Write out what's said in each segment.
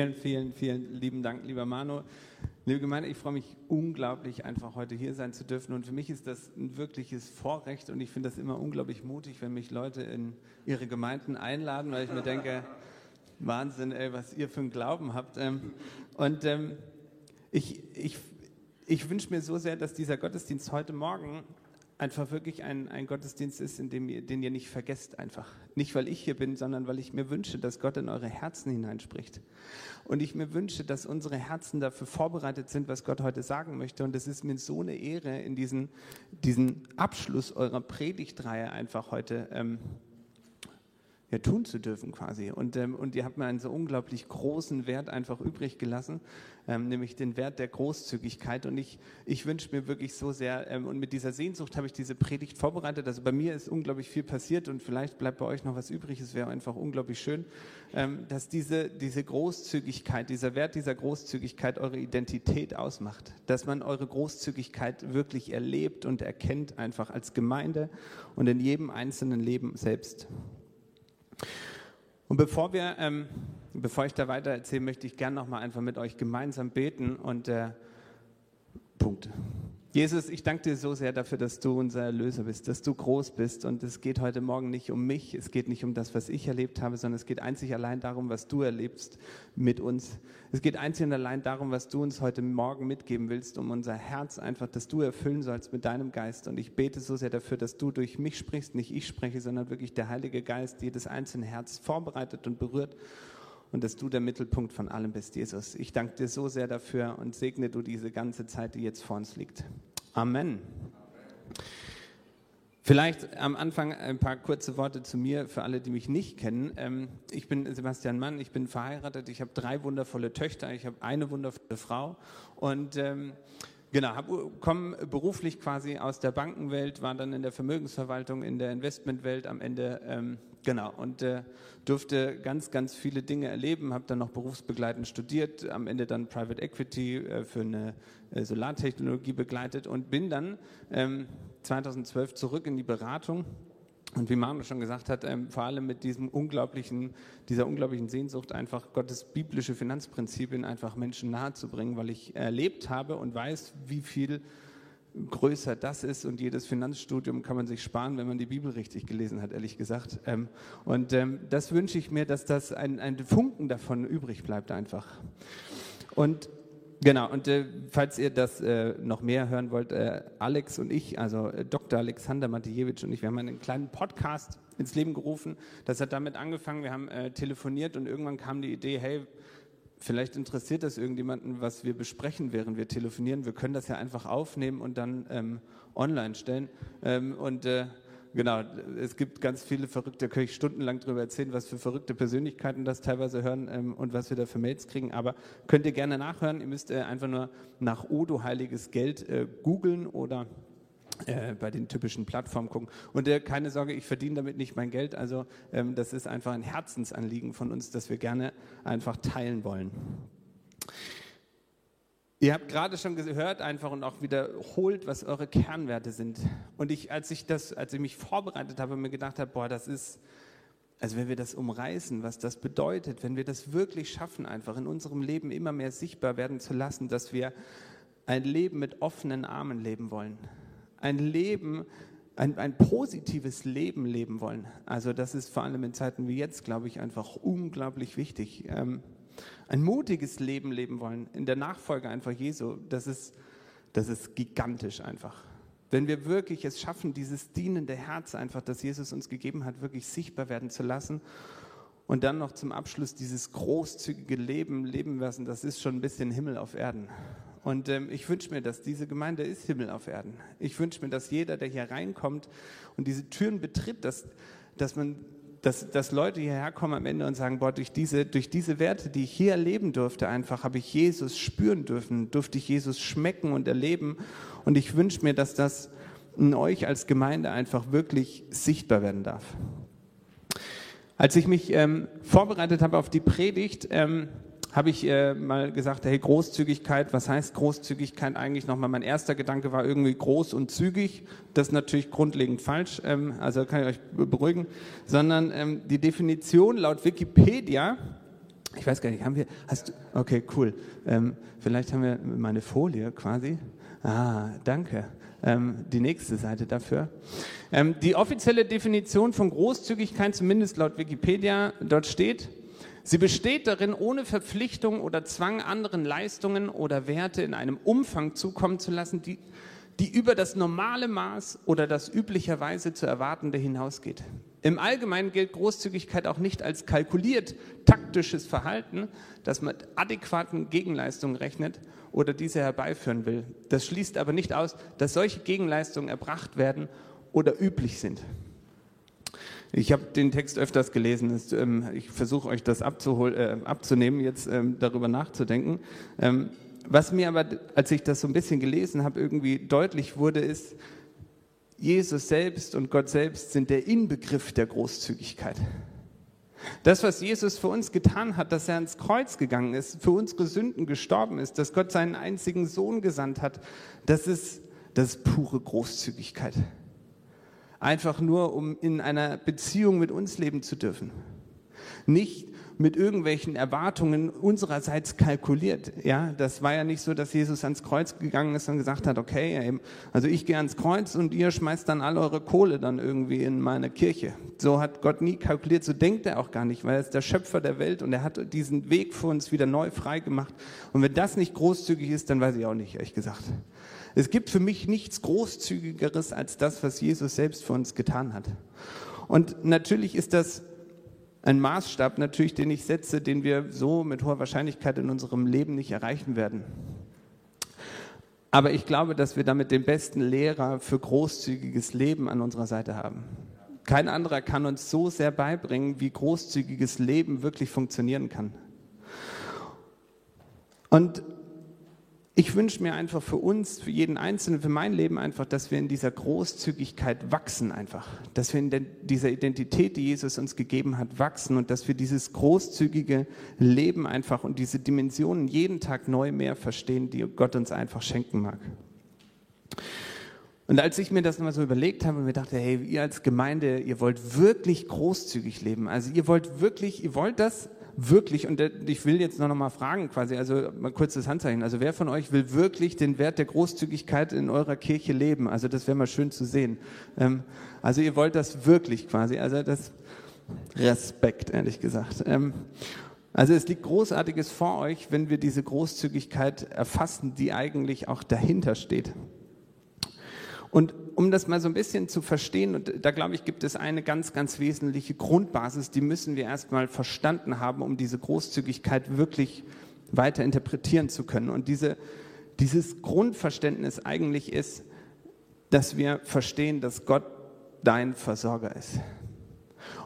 Vielen, vielen, vielen lieben Dank, lieber Manu. Liebe Gemeinde, ich freue mich unglaublich, einfach heute hier sein zu dürfen. Und für mich ist das ein wirkliches Vorrecht und ich finde das immer unglaublich mutig, wenn mich Leute in ihre Gemeinden einladen, weil ich mir denke, Wahnsinn, ey, was ihr für einen Glauben habt. Ähm, und ähm, ich, ich, ich wünsche mir so sehr, dass dieser Gottesdienst heute Morgen einfach wirklich ein, ein Gottesdienst ist, in dem ihr, den ihr nicht vergesst einfach. Nicht, weil ich hier bin, sondern weil ich mir wünsche, dass Gott in eure Herzen hineinspricht. Und ich mir wünsche, dass unsere Herzen dafür vorbereitet sind, was Gott heute sagen möchte. Und es ist mir so eine Ehre, in diesen, diesen Abschluss eurer Predigtreihe einfach heute ähm, ja, tun zu dürfen quasi. Und, ähm, und ihr habt mir einen so unglaublich großen Wert einfach übrig gelassen, ähm, nämlich den Wert der Großzügigkeit. Und ich, ich wünsche mir wirklich so sehr, ähm, und mit dieser Sehnsucht habe ich diese Predigt vorbereitet. Also bei mir ist unglaublich viel passiert und vielleicht bleibt bei euch noch was übrig. Es wäre einfach unglaublich schön, ähm, dass diese, diese Großzügigkeit, dieser Wert dieser Großzügigkeit eure Identität ausmacht. Dass man eure Großzügigkeit wirklich erlebt und erkennt, einfach als Gemeinde und in jedem einzelnen Leben selbst. Und bevor wir, ähm, bevor ich da weiter erzähle, möchte ich gerne noch mal einfach mit euch gemeinsam beten und äh, Punkt. Jesus, ich danke dir so sehr dafür, dass du unser Erlöser bist, dass du groß bist. Und es geht heute Morgen nicht um mich, es geht nicht um das, was ich erlebt habe, sondern es geht einzig allein darum, was du erlebst mit uns. Es geht einzig und allein darum, was du uns heute Morgen mitgeben willst, um unser Herz einfach, dass du erfüllen sollst mit deinem Geist. Und ich bete so sehr dafür, dass du durch mich sprichst, nicht ich spreche, sondern wirklich der Heilige Geist jedes einzelne Herz vorbereitet und berührt und dass du der Mittelpunkt von allem bist, Jesus. Ich danke dir so sehr dafür und segne du diese ganze Zeit, die jetzt vor uns liegt. Amen. Vielleicht am Anfang ein paar kurze Worte zu mir für alle, die mich nicht kennen. Ähm, ich bin Sebastian Mann, ich bin verheiratet, ich habe drei wundervolle Töchter, ich habe eine wundervolle Frau und ähm, Genau, komme beruflich quasi aus der Bankenwelt, war dann in der Vermögensverwaltung, in der Investmentwelt am Ende, ähm, genau, und äh, durfte ganz, ganz viele Dinge erleben, habe dann noch berufsbegleitend studiert, am Ende dann Private Equity äh, für eine äh, Solartechnologie begleitet und bin dann ähm, 2012 zurück in die Beratung und wie Manu schon gesagt hat, ähm, vor allem mit diesem unglaublichen, dieser unglaublichen Sehnsucht, einfach Gottes biblische Finanzprinzipien einfach Menschen nahezubringen, weil ich erlebt habe und weiß, wie viel größer das ist und jedes Finanzstudium kann man sich sparen, wenn man die Bibel richtig gelesen hat, ehrlich gesagt. Ähm, und ähm, das wünsche ich mir, dass das ein, ein Funken davon übrig bleibt einfach. Und Genau, und äh, falls ihr das äh, noch mehr hören wollt, äh, Alex und ich, also äh, Dr. Alexander Matijewitsch und ich, wir haben einen kleinen Podcast ins Leben gerufen. Das hat damit angefangen, wir haben äh, telefoniert und irgendwann kam die Idee, hey, vielleicht interessiert das irgendjemanden, was wir besprechen, während wir telefonieren. Wir können das ja einfach aufnehmen und dann ähm, online stellen. Ähm, und äh, genau, es gibt ganz viele verrückte, da kann ich stundenlang darüber erzählen, was für verrückte Persönlichkeiten das teilweise hören ähm, und was wir da für Mails kriegen. Aber könnt ihr gerne nachhören. Ihr müsst äh, einfach nur nach Odo Heiliges Geld äh, googeln oder äh, bei den typischen Plattformen gucken. Und äh, keine Sorge, ich verdiene damit nicht mein Geld. Also ähm, das ist einfach ein Herzensanliegen von uns, das wir gerne einfach teilen wollen. Ihr habt gerade schon gehört einfach und auch wiederholt, was eure Kernwerte sind. Und ich, als ich das, als ich mich vorbereitet habe, mir gedacht habe, boah, das ist, also wenn wir das umreißen, was das bedeutet, wenn wir das wirklich schaffen, einfach in unserem Leben immer mehr sichtbar werden zu lassen, dass wir ein Leben mit offenen Armen leben wollen. Ein Leben, ein, ein positives Leben leben wollen. Also das ist vor allem in Zeiten wie jetzt, glaube ich, einfach unglaublich wichtig. Ähm, ein mutiges Leben leben wollen, in der Nachfolge einfach Jesu, das ist, das ist gigantisch einfach. Wenn wir wirklich es schaffen, dieses dienende Herz einfach, das Jesus uns gegeben hat, wirklich sichtbar werden zu lassen und dann noch zum Abschluss dieses großzügige Leben leben lassen, das ist schon ein bisschen Himmel auf Erden. Und ähm, ich wünsche mir, dass diese Gemeinde ist Himmel auf Erden. Ich wünsche mir, dass jeder, der hier reinkommt und diese Türen betritt, dass, dass man dass, dass Leute hierher kommen am Ende und sagen, boah, durch diese, durch diese Werte, die ich hier erleben durfte, einfach habe ich Jesus spüren dürfen, durfte ich Jesus schmecken und erleben. Und ich wünsche mir, dass das in euch als Gemeinde einfach wirklich sichtbar werden darf. Als ich mich ähm, vorbereitet habe auf die Predigt, ähm, habe ich äh, mal gesagt, hey, Großzügigkeit, was heißt Großzügigkeit eigentlich nochmal? Mein erster Gedanke war irgendwie groß und zügig. Das ist natürlich grundlegend falsch, ähm, also kann ich euch beruhigen. Sondern ähm, die Definition laut Wikipedia Ich weiß gar nicht, haben wir, hast du, okay, cool. Ähm, vielleicht haben wir meine Folie quasi. Ah, danke. Ähm, die nächste Seite dafür. Ähm, die offizielle Definition von Großzügigkeit, zumindest laut Wikipedia, dort steht, sie besteht darin, ohne Verpflichtung oder Zwang anderen Leistungen oder Werte in einem Umfang zukommen zu lassen, die, die über das normale Maß oder das üblicherweise zu erwartende hinausgeht. Im Allgemeinen gilt Großzügigkeit auch nicht als kalkuliert taktisches Verhalten, das mit adäquaten Gegenleistungen rechnet oder diese herbeiführen will. Das schließt aber nicht aus, dass solche Gegenleistungen erbracht werden oder üblich sind. Ich habe den Text öfters gelesen. Ähm, ich versuche euch das äh, abzunehmen, jetzt ähm, darüber nachzudenken. Ähm, was mir aber, als ich das so ein bisschen gelesen habe, irgendwie deutlich wurde, ist, Jesus selbst und Gott selbst sind der Inbegriff der Großzügigkeit. Das, was Jesus für uns getan hat, dass er ans Kreuz gegangen ist, für unsere Sünden gestorben ist, dass Gott seinen einzigen Sohn gesandt hat, das ist, das ist pure Großzügigkeit. Einfach nur, um in einer Beziehung mit uns leben zu dürfen. Nicht mit irgendwelchen Erwartungen unsererseits kalkuliert. Ja, das war ja nicht so, dass Jesus ans Kreuz gegangen ist und gesagt hat, okay, also ich gehe ans Kreuz und ihr schmeißt dann all eure Kohle dann irgendwie in meine Kirche. So hat Gott nie kalkuliert, so denkt er auch gar nicht, weil er ist der Schöpfer der Welt und er hat diesen Weg für uns wieder neu frei gemacht. Und wenn das nicht großzügig ist, dann weiß ich auch nicht, ehrlich gesagt. Es gibt für mich nichts Großzügigeres als das, was Jesus selbst für uns getan hat. Und natürlich ist das ein Maßstab natürlich, den ich setze, den wir so mit hoher Wahrscheinlichkeit in unserem Leben nicht erreichen werden. Aber ich glaube, dass wir damit den besten Lehrer für großzügiges Leben an unserer Seite haben. Kein anderer kann uns so sehr beibringen, wie großzügiges Leben wirklich funktionieren kann. Und ich wünsche mir einfach für uns, für jeden Einzelnen, für mein Leben einfach, dass wir in dieser Großzügigkeit wachsen einfach. Dass wir in dieser Identität, die Jesus uns gegeben hat, wachsen und dass wir dieses großzügige Leben einfach und diese Dimensionen jeden Tag neu mehr verstehen, die Gott uns einfach schenken mag. Und als ich mir das nochmal so überlegt habe und mir dachte, hey, ihr als Gemeinde, ihr wollt wirklich großzügig leben. Also ihr wollt wirklich, ihr wollt das wirklich, und ich will jetzt noch mal fragen quasi, also mal kurz das Handzeichen, also wer von euch will wirklich den Wert der Großzügigkeit in eurer Kirche leben? Also das wäre mal schön zu sehen. Ähm, also ihr wollt das wirklich quasi, also das Respekt, ehrlich gesagt. Ähm, also es liegt Großartiges vor euch, wenn wir diese Großzügigkeit erfassen, die eigentlich auch dahinter steht. Und um das mal so ein bisschen zu verstehen, und da glaube ich, gibt es eine ganz, ganz wesentliche Grundbasis, die müssen wir erstmal verstanden haben, um diese Großzügigkeit wirklich weiter interpretieren zu können. Und diese, dieses Grundverständnis eigentlich ist, dass wir verstehen, dass Gott dein Versorger ist.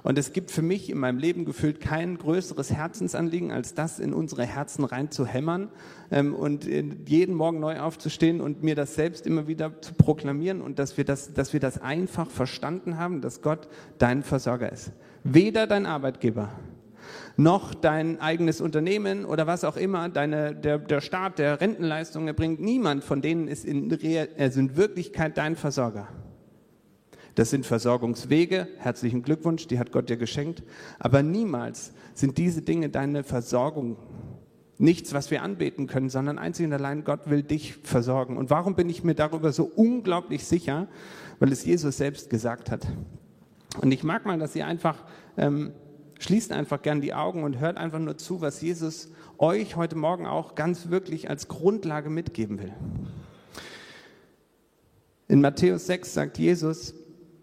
Und es gibt für mich in meinem Leben gefühlt kein größeres Herzensanliegen, als das in unsere Herzen rein zu hämmern ähm, und jeden Morgen neu aufzustehen und mir das selbst immer wieder zu proklamieren und dass wir das, dass wir das einfach verstanden haben, dass Gott dein Versorger ist. Weder dein Arbeitgeber, noch dein eigenes Unternehmen oder was auch immer, deine, der, der Staat, der Rentenleistungen erbringt, niemand von denen ist in, also in Wirklichkeit dein Versorger. Das sind Versorgungswege, herzlichen Glückwunsch, die hat Gott dir geschenkt. Aber niemals sind diese Dinge deine Versorgung. Nichts, was wir anbeten können, sondern einzig und allein Gott will dich versorgen. Und warum bin ich mir darüber so unglaublich sicher? Weil es Jesus selbst gesagt hat. Und ich mag mal, dass ihr einfach, ähm, schließt einfach gern die Augen und hört einfach nur zu, was Jesus euch heute Morgen auch ganz wirklich als Grundlage mitgeben will. In Matthäus 6 sagt Jesus,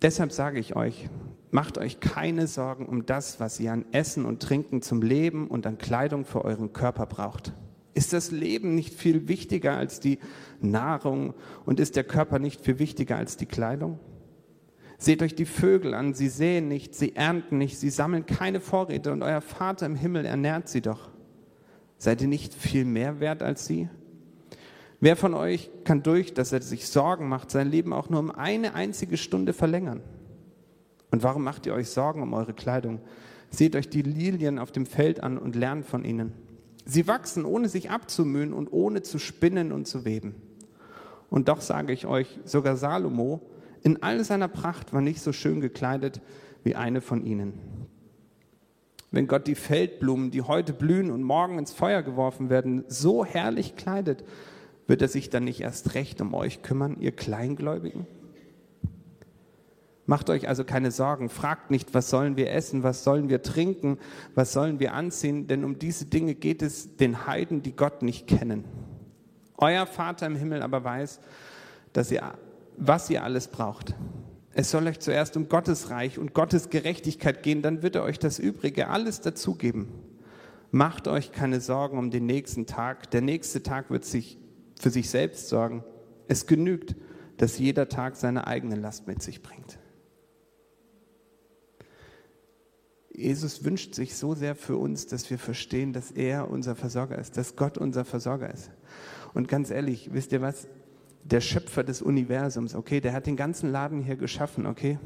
Deshalb sage ich euch, macht euch keine Sorgen um das, was ihr an Essen und Trinken zum Leben und an Kleidung für euren Körper braucht. Ist das Leben nicht viel wichtiger als die Nahrung und ist der Körper nicht viel wichtiger als die Kleidung? Seht euch die Vögel an, sie säen nicht, sie ernten nicht, sie sammeln keine Vorräte und euer Vater im Himmel ernährt sie doch. Seid ihr nicht viel mehr wert als sie? Wer von euch kann durch, dass er sich Sorgen macht, sein Leben auch nur um eine einzige Stunde verlängern? Und warum macht ihr euch Sorgen um eure Kleidung? Seht euch die Lilien auf dem Feld an und lernt von ihnen. Sie wachsen, ohne sich abzumühen und ohne zu spinnen und zu weben. Und doch sage ich euch, sogar Salomo in all seiner Pracht war nicht so schön gekleidet wie eine von ihnen. wenn Gott die Feldblumen, die heute blühen und morgen ins Feuer geworfen werden, so herrlich kleidet, wird er sich dann nicht erst recht um euch kümmern, ihr Kleingläubigen? Macht euch also keine Sorgen, fragt nicht, was sollen wir essen, was sollen wir trinken, was sollen wir anziehen, denn um diese Dinge geht es den Heiden, die Gott nicht kennen. Euer Vater im Himmel aber weiß, dass ihr, was ihr alles braucht. Es soll euch zuerst um Gottes Reich und Gottes Gerechtigkeit gehen, dann wird er euch das Übrige alles dazugeben. Macht euch keine Sorgen um den nächsten Tag. Der nächste Tag wird sich für sich selbst sorgen. Es genügt, dass jeder Tag seine eigene Last mit sich bringt. Jesus wünscht sich so sehr für uns, dass wir verstehen, dass er unser Versorger ist, dass Gott unser Versorger ist. Und ganz ehrlich, wisst ihr was? der Schöpfer des Universums, okay, der hat den ganzen Laden hier geschaffen, okay.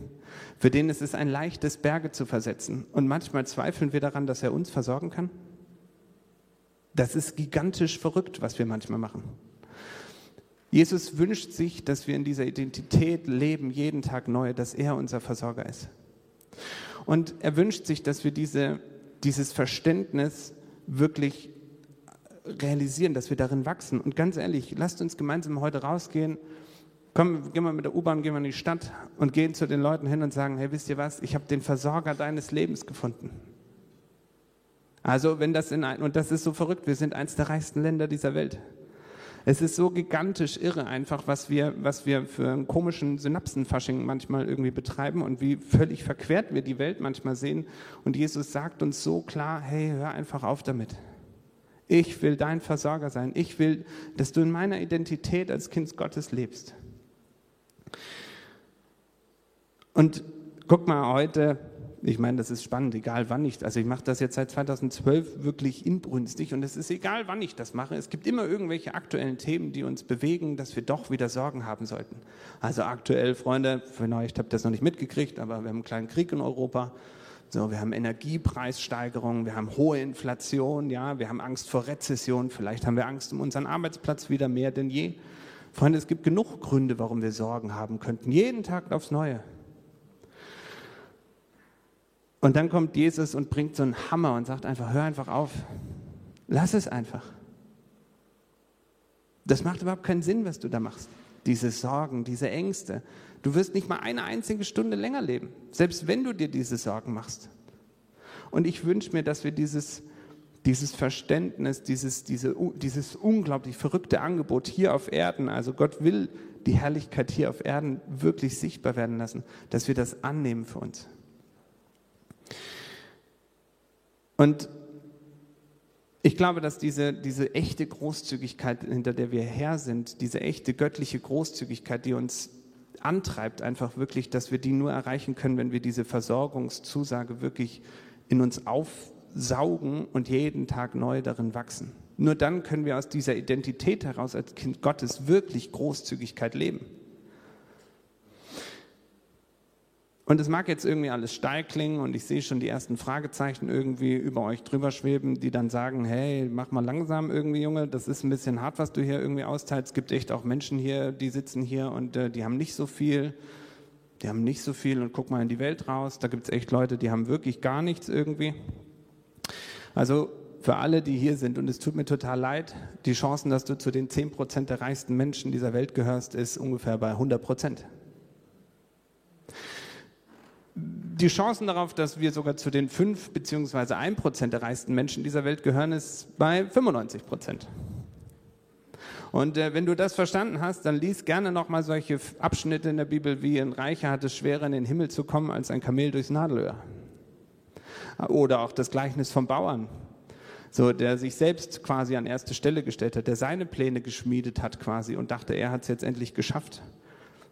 Für den ist es ein leichtes, Berge zu versetzen. Und manchmal zweifeln wir daran, dass er uns versorgen kann. Das ist gigantisch verrückt, was wir manchmal machen. Jesus wünscht sich, dass wir in dieser Identität leben, jeden Tag neu, dass er unser Versorger ist. Und er wünscht sich, dass wir diese, dieses Verständnis wirklich realisieren, dass wir darin wachsen. Und ganz ehrlich, lasst uns gemeinsam heute rausgehen. Komm, gehen wir mit der U-Bahn, gehen wir in die Stadt und gehen zu den Leuten hin und sagen, hey, wisst ihr was, ich habe den Versorger deines Lebens gefunden. Also wenn das in ein, und das ist so verrückt, wir sind eins der reichsten Länder dieser Welt. Es ist so gigantisch irre einfach, was wir, was wir für einen komischen Synapsenfasching manchmal irgendwie betreiben und wie völlig verquert wir die Welt manchmal sehen. Und Jesus sagt uns so klar, hey, hör einfach auf damit. Ich will dein Versorger sein. Ich will, dass du in meiner Identität als Kind Gottes lebst. Und guck mal, heute, ich meine, das ist spannend, egal wann ich, also ich mache das jetzt seit 2012 wirklich inbrünstig und es ist egal, wann ich das mache. Es gibt immer irgendwelche aktuellen Themen, die uns bewegen, dass wir doch wieder Sorgen haben sollten. Also aktuell, Freunde, euch habt ihr das noch nicht mitgekriegt, aber wir haben einen kleinen Krieg in Europa. So, wir haben Energiepreissteigerungen, wir haben hohe Inflation, ja, wir haben Angst vor Rezession, vielleicht haben wir Angst um unseren Arbeitsplatz wieder mehr denn je. Freunde, es gibt genug Gründe, warum wir Sorgen haben könnten, jeden Tag aufs Neue. Und dann kommt Jesus und bringt so einen Hammer und sagt einfach, hör einfach auf, lass es einfach. Das macht überhaupt keinen Sinn, was du da machst. Diese Sorgen, diese Ängste. Du wirst nicht mal eine einzige Stunde länger leben, selbst wenn du dir diese Sorgen machst. Und ich wünsche mir, dass wir dieses, dieses Verständnis, dieses, diese, dieses unglaublich verrückte Angebot hier auf Erden, also Gott will die Herrlichkeit hier auf Erden wirklich sichtbar werden lassen, dass wir das annehmen für uns. Und ich glaube, dass diese, diese echte Großzügigkeit, hinter der wir her sind, diese echte göttliche Großzügigkeit, die uns antreibt, einfach wirklich, dass wir die nur erreichen können, wenn wir diese Versorgungszusage wirklich in uns aufsaugen und jeden Tag neu darin wachsen. Nur dann können wir aus dieser Identität heraus als Kind Gottes wirklich Großzügigkeit leben. Und es mag jetzt irgendwie alles steil klingen und ich sehe schon die ersten Fragezeichen irgendwie über euch drüber schweben, die dann sagen, hey, mach mal langsam irgendwie, Junge, das ist ein bisschen hart, was du hier irgendwie austeilst. Es gibt echt auch Menschen hier, die sitzen hier und äh, die haben nicht so viel, die haben nicht so viel und guck mal in die Welt raus. Da gibt es echt Leute, die haben wirklich gar nichts irgendwie. Also für alle, die hier sind, und es tut mir total leid, die Chancen, dass du zu den 10% der reichsten Menschen dieser Welt gehörst, ist ungefähr bei 100 Prozent die Chancen darauf, dass wir sogar zu den 5 bzw. 1 Prozent der reichsten Menschen dieser Welt gehören, ist bei 95 Prozent. Und äh, wenn du das verstanden hast, dann lies gerne nochmal solche Abschnitte in der Bibel, wie ein Reicher hat es schwerer in den Himmel zu kommen als ein Kamel durchs Nadelöhr. Oder auch das Gleichnis vom Bauern, so, der sich selbst quasi an erste Stelle gestellt hat, der seine Pläne geschmiedet hat quasi und dachte, er hat es jetzt endlich geschafft.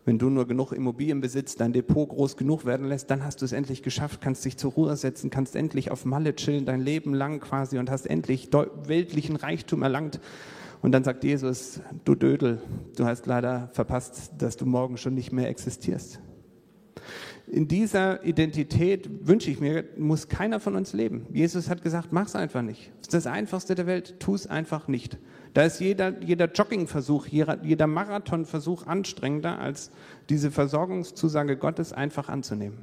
Wenn du nur genug Immobilien besitzt, dein Depot groß genug werden lässt, dann hast du es endlich geschafft, kannst dich zur Ruhe setzen, kannst endlich auf Malle chillen, dein Leben lang quasi und hast endlich weltlichen Reichtum erlangt. Und dann sagt Jesus, du Dödel, du hast leider verpasst, dass du morgen schon nicht mehr existierst. In dieser Identität wünsche ich mir, muss keiner von uns leben. Jesus hat gesagt, mach's einfach nicht. Das ist das Einfachste der Welt, tu es einfach nicht. Da ist jeder, jeder Joggingversuch, jeder, Marathonversuch anstrengender, als diese Versorgungszusage Gottes einfach anzunehmen.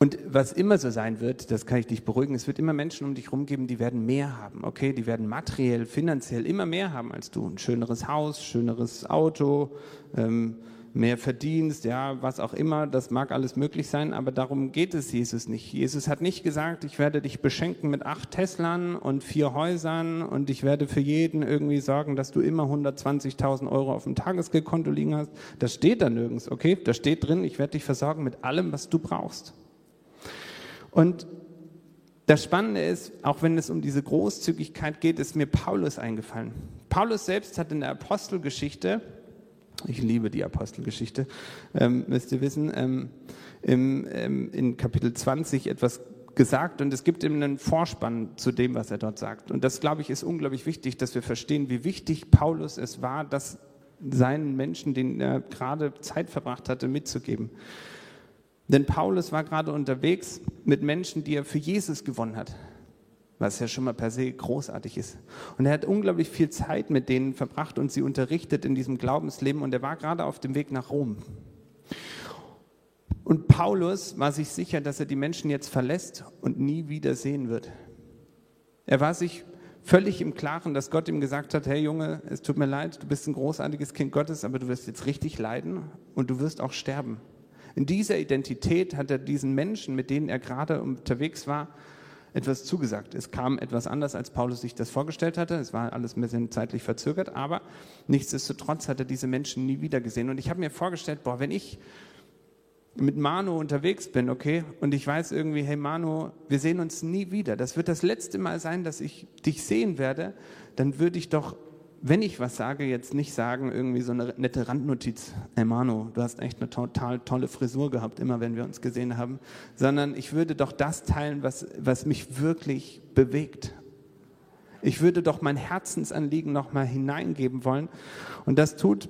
Und was immer so sein wird, das kann ich dich beruhigen, es wird immer Menschen um dich herum geben, die werden mehr haben, okay? Die werden materiell, finanziell immer mehr haben als du. Ein schöneres Haus, schöneres Auto, ähm, mehr Verdienst, ja, was auch immer, das mag alles möglich sein, aber darum geht es Jesus nicht. Jesus hat nicht gesagt, ich werde dich beschenken mit acht Teslern und vier Häusern und ich werde für jeden irgendwie sorgen, dass du immer 120.000 Euro auf dem Tagesgeldkonto liegen hast. Das steht da nirgends, okay? Da steht drin, ich werde dich versorgen mit allem, was du brauchst. Und das Spannende ist, auch wenn es um diese Großzügigkeit geht, ist mir Paulus eingefallen. Paulus selbst hat in der Apostelgeschichte, ich liebe die Apostelgeschichte, ähm, müsst ihr wissen, ähm, im, ähm, in Kapitel 20 etwas gesagt und es gibt ihm einen Vorspann zu dem, was er dort sagt. Und das, glaube ich, ist unglaublich wichtig, dass wir verstehen, wie wichtig Paulus es war, das seinen Menschen, denen er gerade Zeit verbracht hatte, mitzugeben. Denn Paulus war gerade unterwegs mit Menschen, die er für Jesus gewonnen hat, was ja schon mal per se großartig ist. Und er hat unglaublich viel Zeit mit denen verbracht und sie unterrichtet in diesem Glaubensleben und er war gerade auf dem Weg nach Rom. Und Paulus war sich sicher, dass er die Menschen jetzt verlässt und nie wieder sehen wird. Er war sich völlig im Klaren, dass Gott ihm gesagt hat, hey Junge, es tut mir leid, du bist ein großartiges Kind Gottes, aber du wirst jetzt richtig leiden und du wirst auch sterben. In dieser Identität hat er diesen Menschen, mit denen er gerade unterwegs war, etwas zugesagt. Es kam etwas anders, als Paulus sich das vorgestellt hatte. Es war alles ein bisschen zeitlich verzögert, aber nichtsdestotrotz hat er diese Menschen nie wieder gesehen. Und ich habe mir vorgestellt, boah, wenn ich mit Manu unterwegs bin, okay, und ich weiß irgendwie, hey Manu, wir sehen uns nie wieder. Das wird das letzte Mal sein, dass ich dich sehen werde. Dann würde ich doch wenn ich was sage, jetzt nicht sagen, irgendwie so eine nette Randnotiz, hey Manu, du hast echt eine total tolle Frisur gehabt, immer wenn wir uns gesehen haben, sondern ich würde doch das teilen, was, was mich wirklich bewegt. Ich würde doch mein Herzensanliegen nochmal hineingeben wollen. Und das tut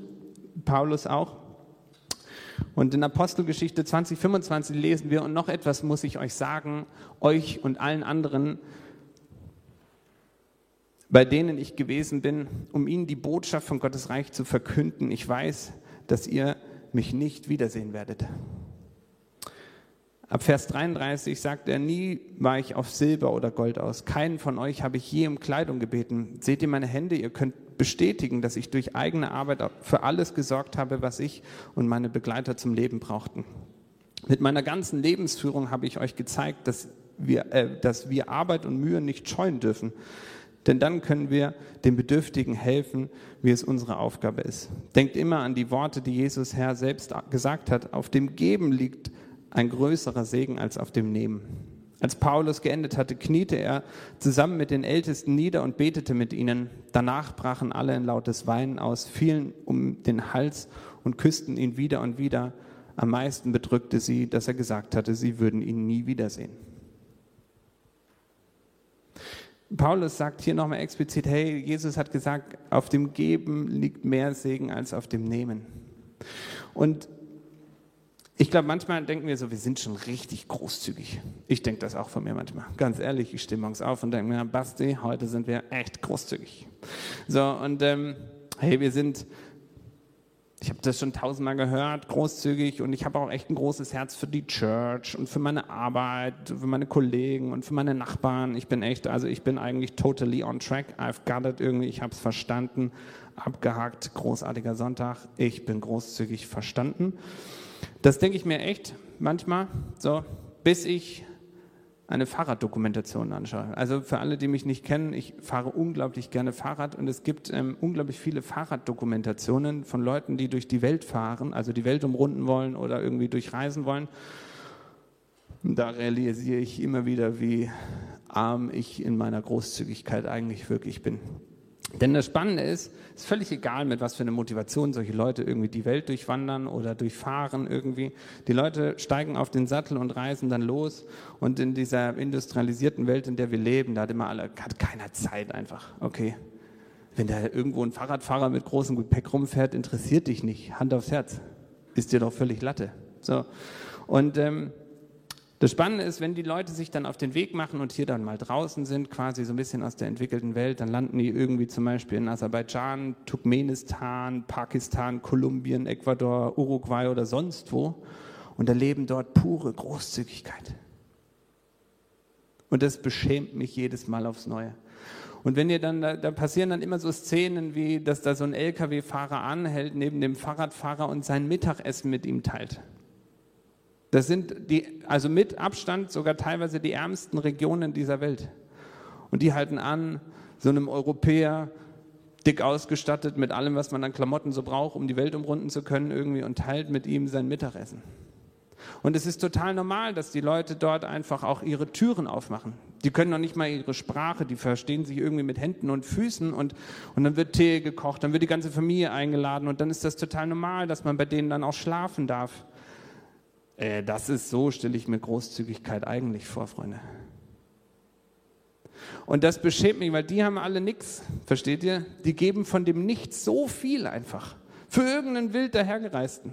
Paulus auch. Und in Apostelgeschichte 2025 lesen wir, und noch etwas muss ich euch sagen, euch und allen anderen, bei denen ich gewesen bin, um ihnen die Botschaft von Gottes Reich zu verkünden. Ich weiß, dass ihr mich nicht wiedersehen werdet. Ab Vers 33 sagt er, nie war ich auf Silber oder Gold aus. Keinen von euch habe ich je um Kleidung gebeten. Seht ihr meine Hände? Ihr könnt bestätigen, dass ich durch eigene Arbeit für alles gesorgt habe, was ich und meine Begleiter zum Leben brauchten. Mit meiner ganzen Lebensführung habe ich euch gezeigt, dass wir, äh, dass wir Arbeit und Mühe nicht scheuen dürfen. Denn dann können wir den Bedürftigen helfen, wie es unsere Aufgabe ist. Denkt immer an die Worte, die Jesus Herr selbst gesagt hat. Auf dem Geben liegt ein größerer Segen als auf dem Nehmen. Als Paulus geendet hatte, kniete er zusammen mit den Ältesten nieder und betete mit ihnen. Danach brachen alle in lautes Weinen aus, fielen um den Hals und küssten ihn wieder und wieder. Am meisten bedrückte sie, dass er gesagt hatte, sie würden ihn nie wiedersehen. Paulus sagt hier nochmal explizit, hey, Jesus hat gesagt, auf dem Geben liegt mehr Segen als auf dem Nehmen. Und ich glaube, manchmal denken wir so, wir sind schon richtig großzügig. Ich denke das auch von mir manchmal. Ganz ehrlich, ich stehe morgens auf und denke mir, Basti, heute sind wir echt großzügig. So, und ähm, hey, wir sind ich habe das schon tausendmal gehört, großzügig und ich habe auch echt ein großes Herz für die Church und für meine Arbeit, für meine Kollegen und für meine Nachbarn. Ich bin echt, also ich bin eigentlich totally on track. I've got it irgendwie, ich habe es verstanden, abgehakt, großartiger Sonntag. Ich bin großzügig verstanden. Das denke ich mir echt manchmal, so bis ich eine Fahrraddokumentation anschaue. Also für alle, die mich nicht kennen, ich fahre unglaublich gerne Fahrrad und es gibt ähm, unglaublich viele Fahrraddokumentationen von Leuten, die durch die Welt fahren, also die Welt umrunden wollen oder irgendwie durchreisen wollen. Und da realisiere ich immer wieder, wie arm ich in meiner Großzügigkeit eigentlich wirklich bin. Denn das Spannende ist, es ist völlig egal, mit was für einer Motivation solche Leute irgendwie die Welt durchwandern oder durchfahren irgendwie. Die Leute steigen auf den Sattel und reisen dann los. Und in dieser industrialisierten Welt, in der wir leben, da hat immer alle, hat keiner Zeit einfach. Okay. Wenn da irgendwo ein Fahrradfahrer mit großem Gepäck rumfährt, interessiert dich nicht. Hand aufs Herz. Ist dir doch völlig Latte. So. Und ähm, das Spannende ist, wenn die Leute sich dann auf den Weg machen und hier dann mal draußen sind, quasi so ein bisschen aus der entwickelten Welt, dann landen die irgendwie zum Beispiel in Aserbaidschan, Turkmenistan, Pakistan, Kolumbien, Ecuador, Uruguay oder sonst wo. und erleben dort pure Großzügigkeit. Und das beschämt mich jedes Mal aufs Neue. Und wenn ihr dann, da, da passieren dann immer so Szenen wie, dass da so ein LKW-Fahrer anhält neben dem Fahrradfahrer und sein Mittagessen mit ihm teilt. Das sind die, also mit Abstand sogar teilweise die ärmsten Regionen dieser Welt. Und die halten an, so einem Europäer, dick ausgestattet mit allem, was man an Klamotten so braucht, um die Welt umrunden zu können irgendwie und teilt mit ihm sein Mittagessen. Und es ist total normal, dass die Leute dort einfach auch ihre Türen aufmachen. Die können noch nicht mal ihre Sprache, die verstehen sich irgendwie mit Händen und Füßen und, und dann wird Tee gekocht, dann wird die ganze Familie eingeladen und dann ist das total normal, dass man bei denen dann auch schlafen darf. Äh, das ist so, stelle ich mir Großzügigkeit eigentlich vor, Freunde. Und das beschämt mich, weil die haben alle nichts, versteht ihr? Die geben von dem Nichts so viel einfach. Für irgendeinen wild dahergereisten.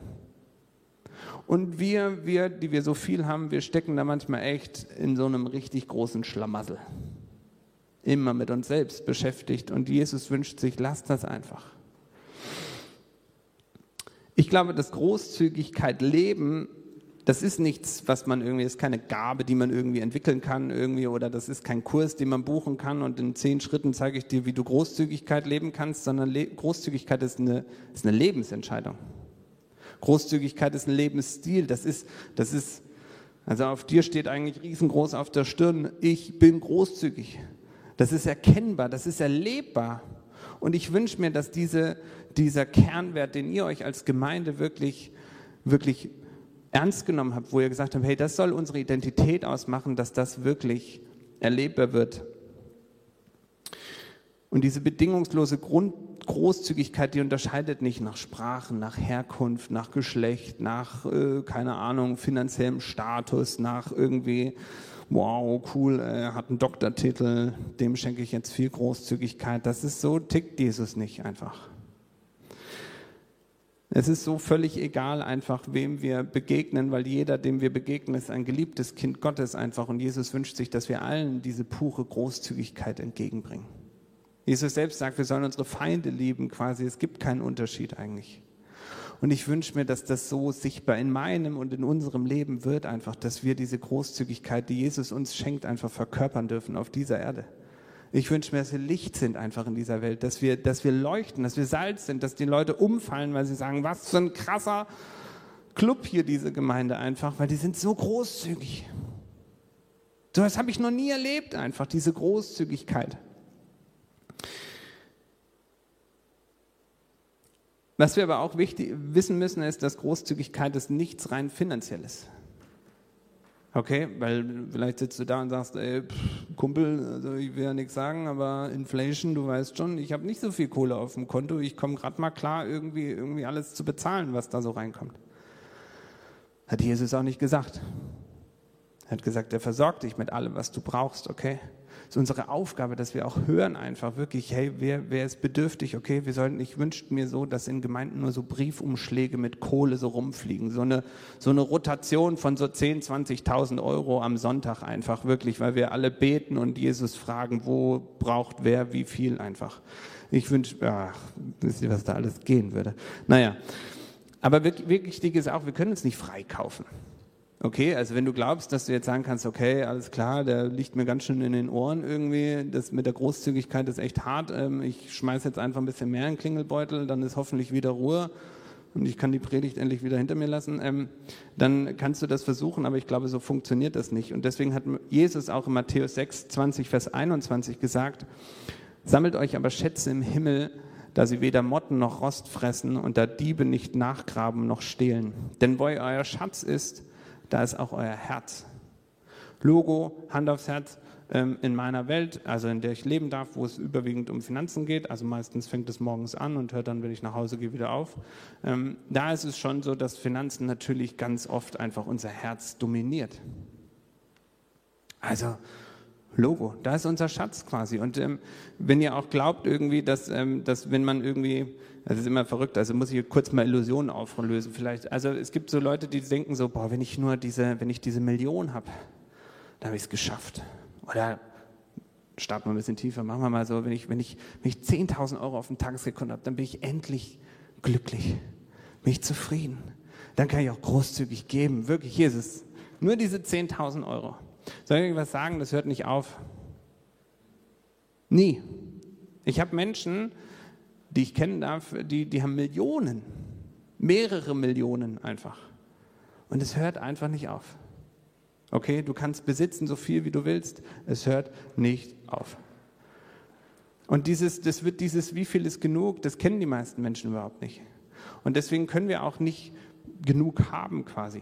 Und wir, wir, die wir so viel haben, wir stecken da manchmal echt in so einem richtig großen Schlamassel. Immer mit uns selbst beschäftigt. Und Jesus wünscht sich, lasst das einfach. Ich glaube, dass Großzügigkeit leben das ist nichts, was man irgendwie, das ist keine Gabe, die man irgendwie entwickeln kann irgendwie oder das ist kein Kurs, den man buchen kann und in zehn Schritten zeige ich dir, wie du Großzügigkeit leben kannst, sondern Le Großzügigkeit ist eine, ist eine Lebensentscheidung. Großzügigkeit ist ein Lebensstil, das ist, das ist, also auf dir steht eigentlich riesengroß auf der Stirn, ich bin großzügig. Das ist erkennbar, das ist erlebbar. Und ich wünsche mir, dass diese, dieser Kernwert, den ihr euch als Gemeinde wirklich, wirklich ernst genommen habt, wo ihr gesagt habt, hey, das soll unsere Identität ausmachen, dass das wirklich erlebbar wird. Und diese bedingungslose Grund Großzügigkeit, die unterscheidet nicht nach Sprachen, nach Herkunft, nach Geschlecht, nach, äh, keine Ahnung, finanziellem Status, nach irgendwie, wow, cool, er hat einen Doktortitel, dem schenke ich jetzt viel Großzügigkeit. Das ist so, tickt Jesus nicht einfach. Es ist so völlig egal einfach, wem wir begegnen, weil jeder, dem wir begegnen, ist ein geliebtes Kind Gottes einfach. Und Jesus wünscht sich, dass wir allen diese pure Großzügigkeit entgegenbringen. Jesus selbst sagt, wir sollen unsere Feinde lieben quasi. Es gibt keinen Unterschied eigentlich. Und ich wünsche mir, dass das so sichtbar in meinem und in unserem Leben wird einfach, dass wir diese Großzügigkeit, die Jesus uns schenkt, einfach verkörpern dürfen auf dieser Erde. Ich wünsche mir, dass wir Licht sind einfach in dieser Welt, dass wir, dass wir leuchten, dass wir Salz sind, dass die Leute umfallen, weil sie sagen, was für ein krasser Club hier diese Gemeinde einfach, weil die sind so großzügig. So das habe ich noch nie erlebt einfach, diese Großzügigkeit. Was wir aber auch wichtig, wissen müssen, ist, dass Großzügigkeit ist nichts rein finanzielles. Okay, weil vielleicht sitzt du da und sagst, ey, pff, Kumpel, also ich will ja nichts sagen, aber Inflation, du weißt schon, ich habe nicht so viel Kohle auf dem Konto, ich komme gerade mal klar, irgendwie, irgendwie alles zu bezahlen, was da so reinkommt. Hat Jesus auch nicht gesagt. Er hat gesagt, er versorgt dich mit allem, was du brauchst, okay? Ist unsere Aufgabe, dass wir auch hören einfach wirklich, hey, wer, wer ist bedürftig, okay? Wir sollten, ich wünschte mir so, dass in Gemeinden nur so Briefumschläge mit Kohle so rumfliegen, so eine, so eine Rotation von so 10, 20.000 Euro am Sonntag einfach wirklich, weil wir alle beten und Jesus fragen, wo braucht wer wie viel einfach. Ich wünsche, ach, wisst ihr, was da alles gehen würde. Naja, aber wirklich wichtig ist auch, wir können uns nicht freikaufen. Okay, also wenn du glaubst, dass du jetzt sagen kannst, okay, alles klar, der liegt mir ganz schön in den Ohren irgendwie, das mit der Großzügigkeit ist echt hart, ähm, ich schmeiße jetzt einfach ein bisschen mehr in den Klingelbeutel, dann ist hoffentlich wieder Ruhe und ich kann die Predigt endlich wieder hinter mir lassen, ähm, dann kannst du das versuchen, aber ich glaube, so funktioniert das nicht. Und deswegen hat Jesus auch in Matthäus 6, 20, Vers 21 gesagt, sammelt euch aber Schätze im Himmel, da sie weder Motten noch Rost fressen und da Diebe nicht nachgraben noch stehlen. Denn wo euer Schatz ist, da ist auch euer Herz. Logo, Hand aufs Herz, ähm, in meiner Welt, also in der ich leben darf, wo es überwiegend um Finanzen geht, also meistens fängt es morgens an und hört dann, wenn ich nach Hause gehe, wieder auf. Ähm, da ist es schon so, dass Finanzen natürlich ganz oft einfach unser Herz dominiert. Also Logo, da ist unser Schatz quasi. Und ähm, wenn ihr auch glaubt irgendwie, dass, ähm, dass wenn man irgendwie, das ist immer verrückt, also muss ich kurz mal Illusionen auflösen vielleicht. Also es gibt so Leute, die denken so, boah, wenn ich nur diese, wenn ich diese Million habe, dann habe ich es geschafft. Oder starten wir ein bisschen tiefer, machen wir mal so, wenn ich, wenn ich, wenn ich 10.000 Euro auf dem Tageskonto habe, dann bin ich endlich glücklich, bin ich zufrieden. dann kann ich auch großzügig geben. Wirklich, hier ist es. Nur diese 10.000 Euro. Soll ich was sagen? Das hört nicht auf. Nie. Ich habe Menschen, die ich kennen darf, die, die haben Millionen, mehrere Millionen einfach. Und es hört einfach nicht auf. Okay, du kannst besitzen so viel wie du willst, es hört nicht auf. Und dieses, das wird dieses, wie viel ist genug, das kennen die meisten Menschen überhaupt nicht. Und deswegen können wir auch nicht genug haben quasi.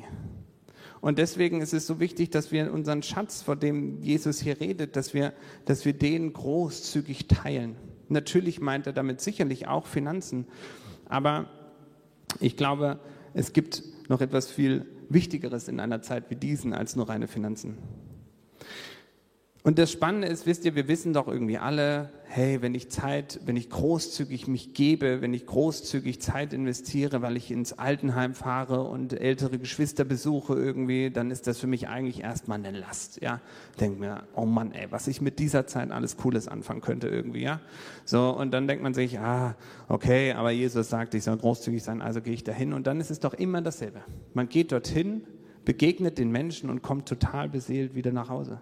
Und deswegen ist es so wichtig, dass wir unseren Schatz, vor dem Jesus hier redet, dass wir, dass wir den großzügig teilen. Natürlich meint er damit sicherlich auch Finanzen, aber ich glaube, es gibt noch etwas viel Wichtigeres in einer Zeit wie diesen als nur reine Finanzen. Und das Spannende ist, wisst ihr, wir wissen doch irgendwie alle, hey, wenn ich Zeit, wenn ich großzügig mich gebe, wenn ich großzügig Zeit investiere, weil ich ins Altenheim fahre und ältere Geschwister besuche irgendwie, dann ist das für mich eigentlich erstmal eine Last, ja. Denke mir, oh Mann, ey, was ich mit dieser Zeit alles Cooles anfangen könnte irgendwie, ja. So, und dann denkt man sich, ah, okay, aber Jesus sagt, ich soll großzügig sein, also gehe ich dahin. Und dann ist es doch immer dasselbe. Man geht dorthin, begegnet den Menschen und kommt total beseelt wieder nach Hause.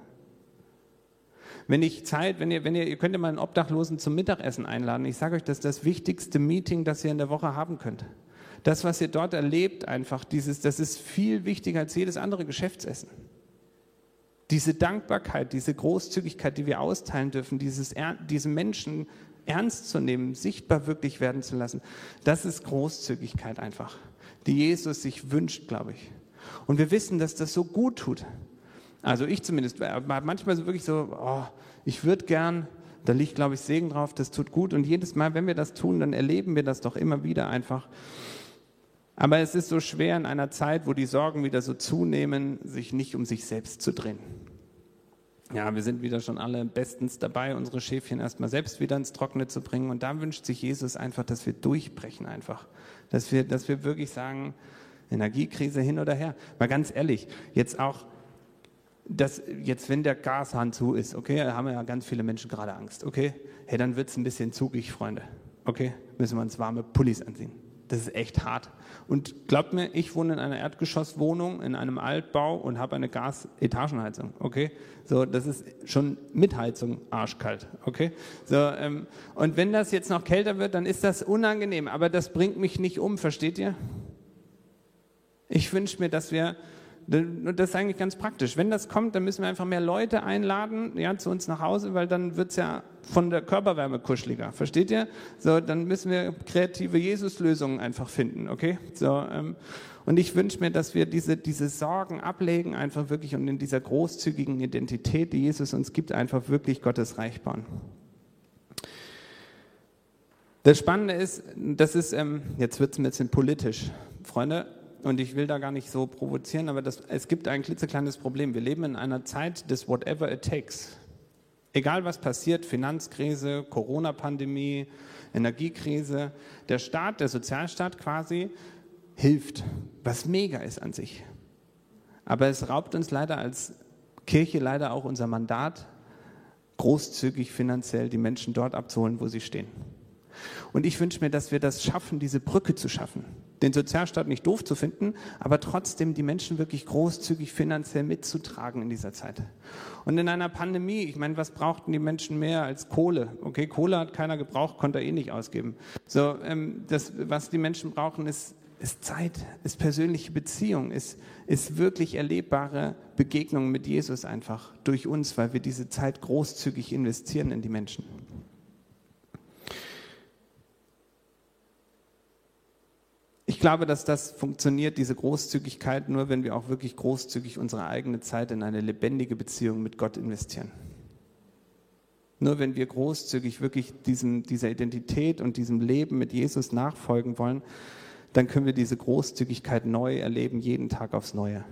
Wenn ich Zeit, wenn ihr, wenn ihr, ihr könnt mal einen Obdachlosen zum Mittagessen einladen. Ich sage euch, das ist das wichtigste Meeting, das ihr in der Woche haben könnt. Das, was ihr dort erlebt, einfach, dieses, das ist viel wichtiger als jedes andere Geschäftsessen. Diese Dankbarkeit, diese Großzügigkeit, die wir austeilen dürfen, dieses, diese Menschen ernst zu nehmen, sichtbar wirklich werden zu lassen, das ist Großzügigkeit einfach, die Jesus sich wünscht, glaube ich. Und wir wissen, dass das so gut tut. Also ich zumindest, äh, manchmal so wirklich so, oh, ich würde gern, da liegt, glaube ich, Segen drauf, das tut gut. Und jedes Mal, wenn wir das tun, dann erleben wir das doch immer wieder einfach. Aber es ist so schwer in einer Zeit, wo die Sorgen wieder so zunehmen, sich nicht um sich selbst zu drehen. Ja, wir sind wieder schon alle bestens dabei, unsere Schäfchen erstmal selbst wieder ins Trockene zu bringen. Und da wünscht sich Jesus einfach, dass wir durchbrechen einfach. Dass wir, dass wir wirklich sagen, Energiekrise hin oder her. Mal ganz ehrlich, jetzt auch dass jetzt, wenn der Gashahn zu ist, okay, da haben ja ganz viele Menschen gerade Angst, okay, hey, dann wird es ein bisschen zugig, Freunde, okay, müssen wir uns warme Pullis anziehen. Das ist echt hart. Und glaubt mir, ich wohne in einer Erdgeschosswohnung, in einem Altbau und habe eine Gasetagenheizung, okay? So, das ist schon mit Heizung arschkalt, okay? So, ähm, und wenn das jetzt noch kälter wird, dann ist das unangenehm, aber das bringt mich nicht um, versteht ihr? Ich wünsche mir, dass wir das ist eigentlich ganz praktisch. Wenn das kommt, dann müssen wir einfach mehr Leute einladen, ja, zu uns nach Hause, weil dann wird es ja von der Körperwärme kuscheliger. Versteht ihr? So, dann müssen wir kreative Jesus-Lösungen einfach finden, okay? So, ähm, und ich wünsche mir, dass wir diese, diese Sorgen ablegen, einfach wirklich und in dieser großzügigen Identität, die Jesus uns gibt, einfach wirklich Gottes Reich bauen. Das Spannende ist, das ist, ähm, jetzt wird es ein bisschen politisch. Freunde, und ich will da gar nicht so provozieren, aber das, es gibt ein klitzekleines Problem. Wir leben in einer Zeit des Whatever it takes. Egal was passiert, Finanzkrise, Corona-Pandemie, Energiekrise, der Staat, der Sozialstaat quasi, hilft, was mega ist an sich. Aber es raubt uns leider als Kirche leider auch unser Mandat, großzügig finanziell die Menschen dort abzuholen, wo sie stehen. Und ich wünsche mir, dass wir das schaffen, diese Brücke zu schaffen. Den Sozialstaat nicht doof zu finden, aber trotzdem die Menschen wirklich großzügig finanziell mitzutragen in dieser Zeit. Und in einer Pandemie, ich meine, was brauchten die Menschen mehr als Kohle? Okay, Kohle hat keiner gebraucht, konnte er eh nicht ausgeben. So, ähm, das, was die Menschen brauchen, ist, ist Zeit, ist persönliche Beziehung, ist, ist wirklich erlebbare Begegnung mit Jesus einfach durch uns, weil wir diese Zeit großzügig investieren in die Menschen. Ich glaube, dass das funktioniert, diese Großzügigkeit, nur wenn wir auch wirklich großzügig unsere eigene Zeit in eine lebendige Beziehung mit Gott investieren. Nur wenn wir großzügig wirklich diesem, dieser Identität und diesem Leben mit Jesus nachfolgen wollen, dann können wir diese Großzügigkeit neu erleben, jeden Tag aufs Neue.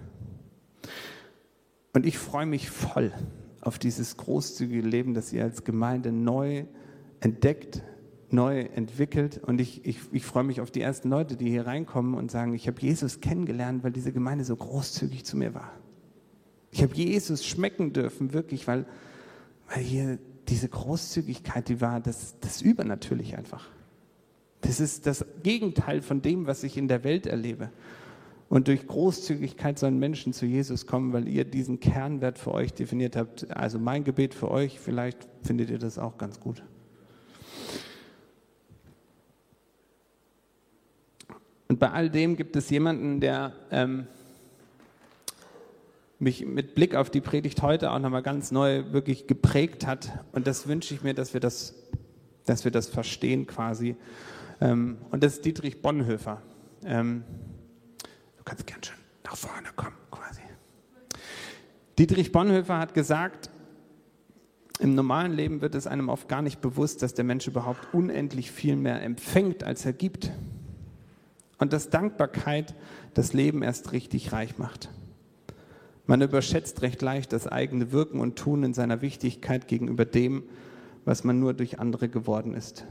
Und ich freue mich voll auf dieses großzügige Leben, das ihr als Gemeinde neu entdeckt, neu entwickelt und ich, ich, ich freue mich auf die ersten Leute, die hier reinkommen und sagen, ich habe Jesus kennengelernt, weil diese Gemeinde so großzügig zu mir war. Ich habe Jesus schmecken dürfen, wirklich, weil, weil hier diese Großzügigkeit, die war, das, das übernatürlich einfach. Das ist das Gegenteil von dem, was ich in der Welt erlebe. Und durch Großzügigkeit sollen Menschen zu Jesus kommen, weil ihr diesen Kernwert für euch definiert habt. Also mein Gebet für euch, vielleicht findet ihr das auch ganz gut. Und bei all dem gibt es jemanden, der ähm, mich mit Blick auf die Predigt heute auch nochmal ganz neu wirklich geprägt hat. Und das wünsche ich mir, dass wir das, dass wir das verstehen quasi. Ähm, und das ist Dietrich Bonhoeffer. Ähm, du kannst gern schon nach vorne kommen quasi. Dietrich Bonhoeffer hat gesagt, im normalen Leben wird es einem oft gar nicht bewusst, dass der Mensch überhaupt unendlich viel mehr empfängt, als er gibt. Und dass Dankbarkeit das Leben erst richtig reich macht. Man überschätzt recht leicht das eigene Wirken und Tun in seiner Wichtigkeit gegenüber dem, was man nur durch andere geworden ist.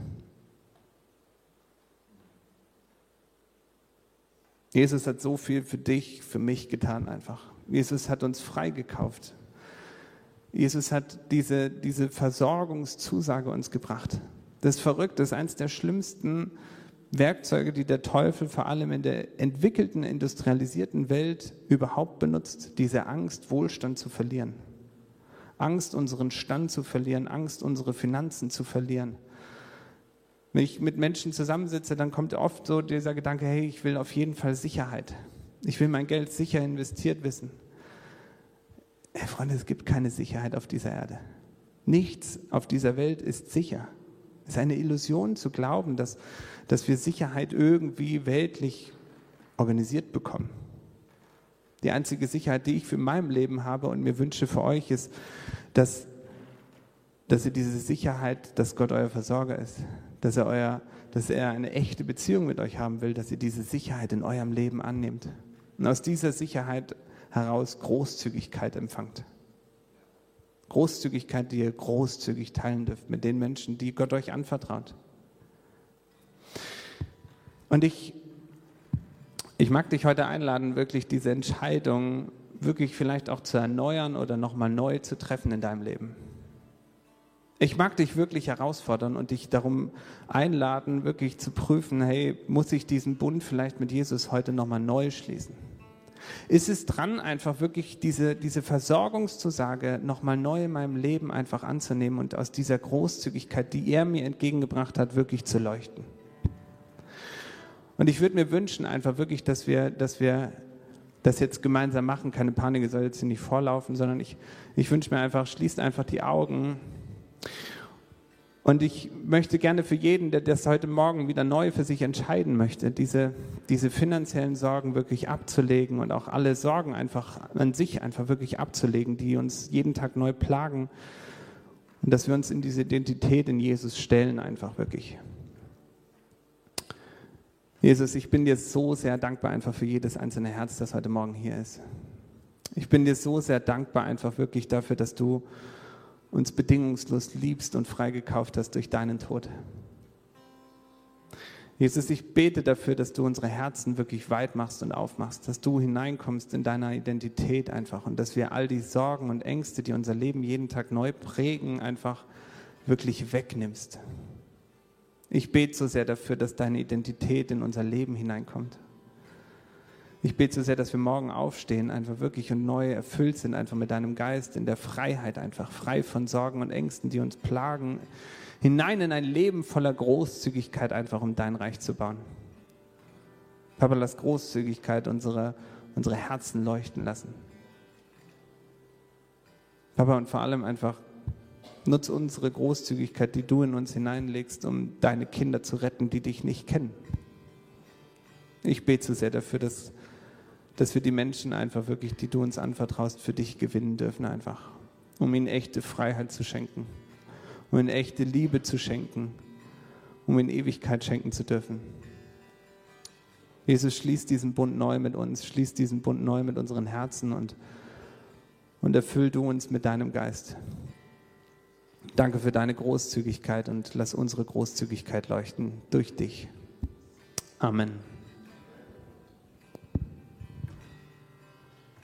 Jesus hat so viel für dich, für mich getan einfach. Jesus hat uns freigekauft. Jesus hat diese, diese Versorgungszusage uns gebracht. Das ist verrückt, das ist eines der schlimmsten Werkzeuge, die der Teufel vor allem in der entwickelten, industrialisierten Welt überhaupt benutzt, diese Angst, Wohlstand zu verlieren. Angst, unseren Stand zu verlieren, Angst, unsere Finanzen zu verlieren. Wenn ich mit Menschen zusammensitze, dann kommt oft so dieser Gedanke, hey, ich will auf jeden Fall Sicherheit. Ich will mein Geld sicher investiert wissen. Hey Freunde, es gibt keine Sicherheit auf dieser Erde. Nichts auf dieser Welt ist sicher. Es ist eine Illusion zu glauben, dass, dass wir Sicherheit irgendwie weltlich organisiert bekommen. Die einzige Sicherheit, die ich für mein Leben habe und mir wünsche für euch, ist, dass, dass ihr diese Sicherheit, dass Gott euer Versorger ist, dass er, euer, dass er eine echte Beziehung mit euch haben will, dass ihr diese Sicherheit in eurem Leben annehmt. Und aus dieser Sicherheit heraus Großzügigkeit empfangt. Großzügigkeit, die ihr großzügig teilen dürft mit den Menschen, die Gott euch anvertraut. Und ich, ich mag dich heute einladen, wirklich diese Entscheidung wirklich vielleicht auch zu erneuern oder nochmal neu zu treffen in deinem Leben. Ich mag dich wirklich herausfordern und dich darum einladen, wirklich zu prüfen, hey, muss ich diesen Bund vielleicht mit Jesus heute nochmal neu schließen? Ist es dran, einfach wirklich diese, diese Versorgungszusage nochmal neu in meinem Leben einfach anzunehmen und aus dieser Großzügigkeit, die er mir entgegengebracht hat, wirklich zu leuchten. Und ich würde mir wünschen, einfach wirklich, dass wir, dass wir das jetzt gemeinsam machen. Keine Panik, soll jetzt hier nicht vorlaufen, sondern ich, ich wünsche mir einfach, schließt einfach die Augen und ich möchte gerne für jeden, der das heute Morgen wieder neu für sich entscheiden möchte, diese, diese finanziellen Sorgen wirklich abzulegen und auch alle Sorgen einfach an sich einfach wirklich abzulegen, die uns jeden Tag neu plagen. Und dass wir uns in diese Identität in Jesus stellen, einfach wirklich. Jesus, ich bin dir so sehr dankbar einfach für jedes einzelne Herz, das heute Morgen hier ist. Ich bin dir so sehr dankbar einfach wirklich dafür, dass du uns bedingungslos liebst und freigekauft hast durch deinen Tod. Jesus, ich bete dafür, dass du unsere Herzen wirklich weit machst und aufmachst, dass du hineinkommst in deiner Identität einfach und dass wir all die Sorgen und Ängste, die unser Leben jeden Tag neu prägen, einfach wirklich wegnimmst. Ich bete so sehr dafür, dass deine Identität in unser Leben hineinkommt. Ich bete so sehr, dass wir morgen aufstehen, einfach wirklich und neu erfüllt sind, einfach mit deinem Geist, in der Freiheit, einfach frei von Sorgen und Ängsten, die uns plagen, hinein in ein Leben voller Großzügigkeit, einfach um dein Reich zu bauen. Papa, lass Großzügigkeit unsere, unsere Herzen leuchten lassen. Papa, und vor allem einfach nutz unsere Großzügigkeit, die du in uns hineinlegst, um deine Kinder zu retten, die dich nicht kennen. Ich bete so sehr dafür, dass dass wir die Menschen einfach wirklich, die du uns anvertraust, für dich gewinnen dürfen einfach, um ihnen echte Freiheit zu schenken, um ihnen echte Liebe zu schenken, um ihnen Ewigkeit schenken zu dürfen. Jesus, schließ diesen Bund neu mit uns, schließ diesen Bund neu mit unseren Herzen und, und erfüll du uns mit deinem Geist. Danke für deine Großzügigkeit und lass unsere Großzügigkeit leuchten durch dich. Amen.